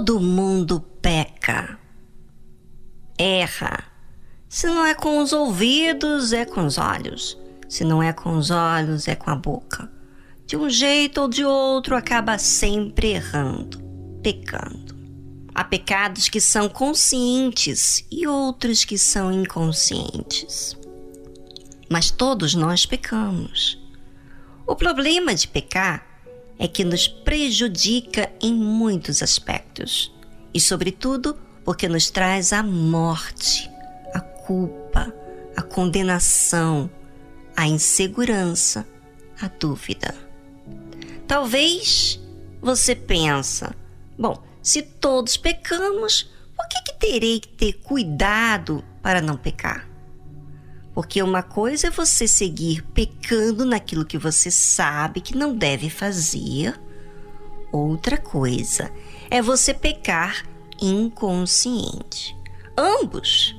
Todo mundo peca. Erra. Se não é com os ouvidos, é com os olhos. Se não é com os olhos, é com a boca. De um jeito ou de outro, acaba sempre errando, pecando. Há pecados que são conscientes e outros que são inconscientes. Mas todos nós pecamos. O problema de pecar é que nos prejudica em muitos aspectos e, sobretudo, porque nos traz a morte, a culpa, a condenação, a insegurança, a dúvida. Talvez você pensa, bom, se todos pecamos, por que, que terei que ter cuidado para não pecar? Porque uma coisa é você seguir pecando naquilo que você sabe que não deve fazer. Outra coisa é você pecar inconsciente. Ambos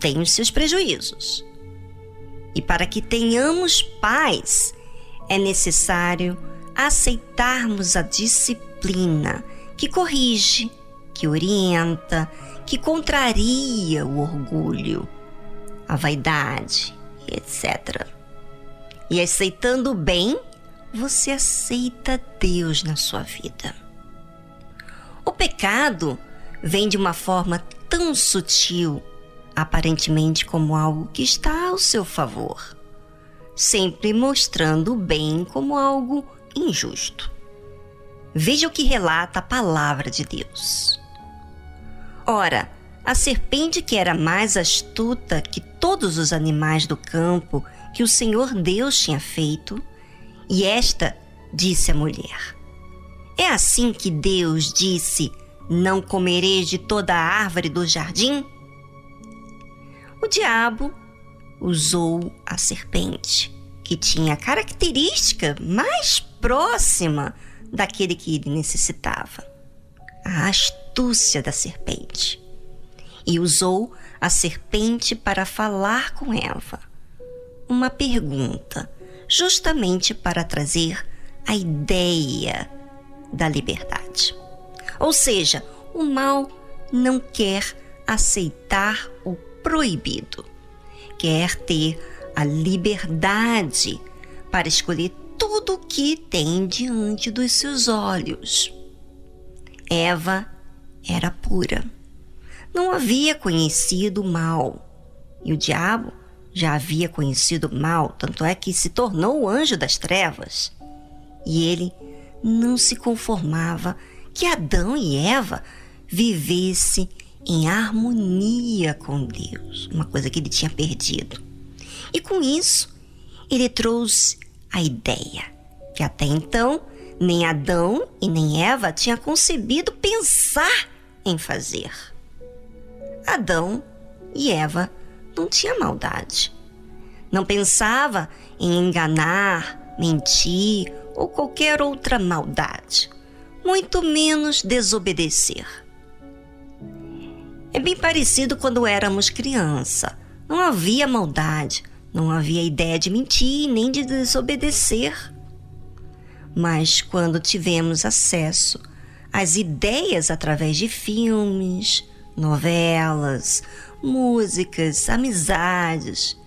têm os seus prejuízos. E para que tenhamos paz, é necessário aceitarmos a disciplina que corrige, que orienta, que contraria o orgulho a vaidade, etc. E aceitando o bem, você aceita Deus na sua vida. O pecado vem de uma forma tão sutil, aparentemente como algo que está ao seu favor, sempre mostrando o bem como algo injusto. Veja o que relata a palavra de Deus. Ora, a serpente, que era mais astuta que todos os animais do campo que o Senhor Deus tinha feito, e esta disse à mulher: É assim que Deus disse: Não comereis de toda a árvore do jardim? O diabo usou a serpente, que tinha a característica mais próxima daquele que ele necessitava a astúcia da serpente e usou a serpente para falar com Eva. Uma pergunta, justamente para trazer a ideia da liberdade. Ou seja, o mal não quer aceitar o proibido, quer ter a liberdade para escolher tudo o que tem diante dos seus olhos. Eva era pura não havia conhecido o mal. E o diabo já havia conhecido o mal, tanto é que se tornou o anjo das trevas. E ele não se conformava que Adão e Eva vivessem em harmonia com Deus, uma coisa que ele tinha perdido. E com isso, ele trouxe a ideia que até então nem Adão e nem Eva tinham concebido pensar em fazer. Adão e Eva não tinham maldade. Não pensava em enganar, mentir ou qualquer outra maldade, muito menos desobedecer. É bem parecido quando éramos criança. Não havia maldade, não havia ideia de mentir nem de desobedecer. Mas quando tivemos acesso às ideias através de filmes, novelas, músicas, amizades.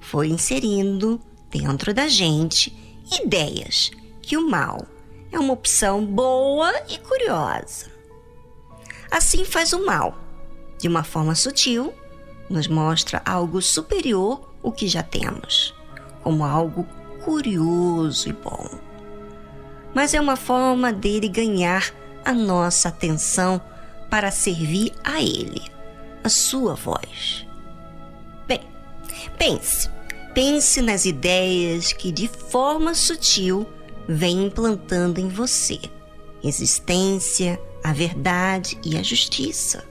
Foi inserindo dentro da gente ideias que o mal é uma opção boa e curiosa. Assim faz o mal, de uma forma sutil, nos mostra algo superior o que já temos, como algo curioso e bom. Mas é uma forma dele ganhar a nossa atenção para servir a Ele, a sua voz. Bem, pense, pense nas ideias que de forma sutil vem implantando em você existência, a verdade e a justiça.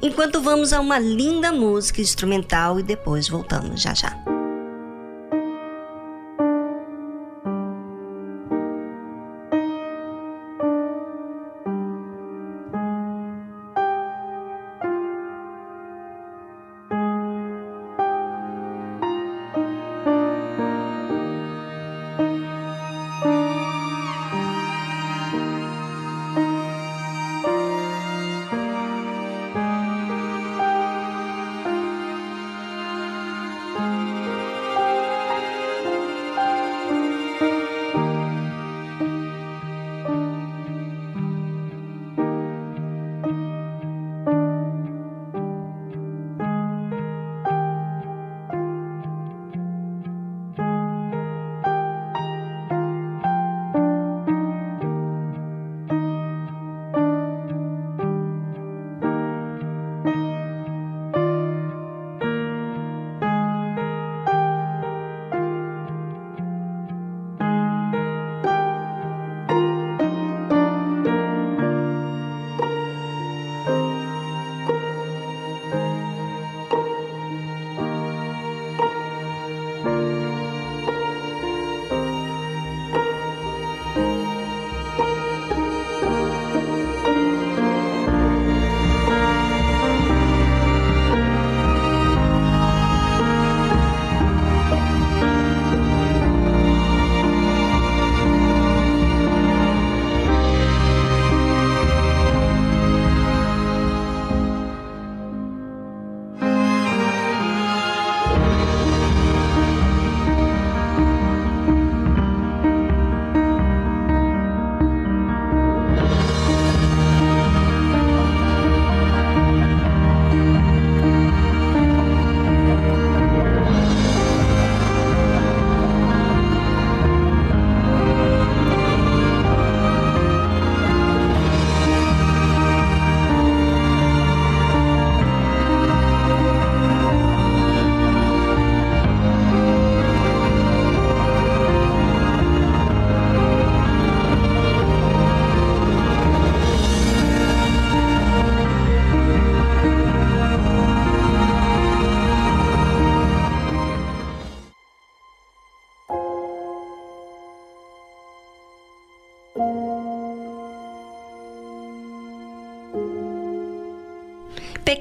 Enquanto vamos a uma linda música instrumental e depois voltamos já já.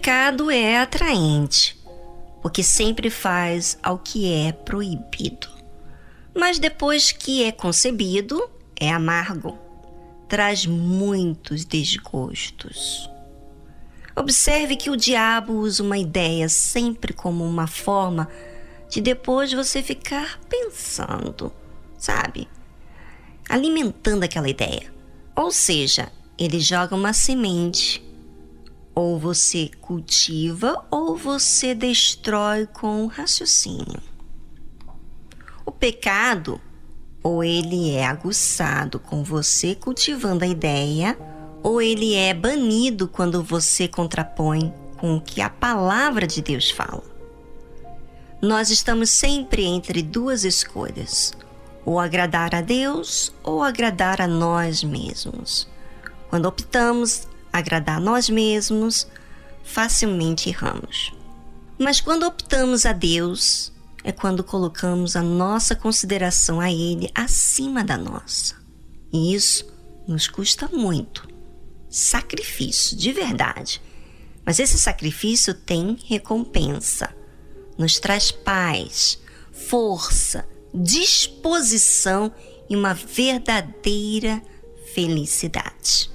Pecado é atraente, porque sempre faz ao que é proibido. Mas depois que é concebido, é amargo, traz muitos desgostos. Observe que o diabo usa uma ideia sempre como uma forma de depois você ficar pensando, sabe? Alimentando aquela ideia. Ou seja, ele joga uma semente. Ou você cultiva ou você destrói com o raciocínio. O pecado, ou ele é aguçado com você cultivando a ideia, ou ele é banido quando você contrapõe com o que a palavra de Deus fala. Nós estamos sempre entre duas escolhas: ou agradar a Deus ou agradar a nós mesmos. Quando optamos agradar nós mesmos, facilmente erramos. Mas quando optamos a Deus, é quando colocamos a nossa consideração a Ele acima da nossa. E isso nos custa muito. Sacrifício, de verdade. Mas esse sacrifício tem recompensa. Nos traz paz, força, disposição e uma verdadeira felicidade.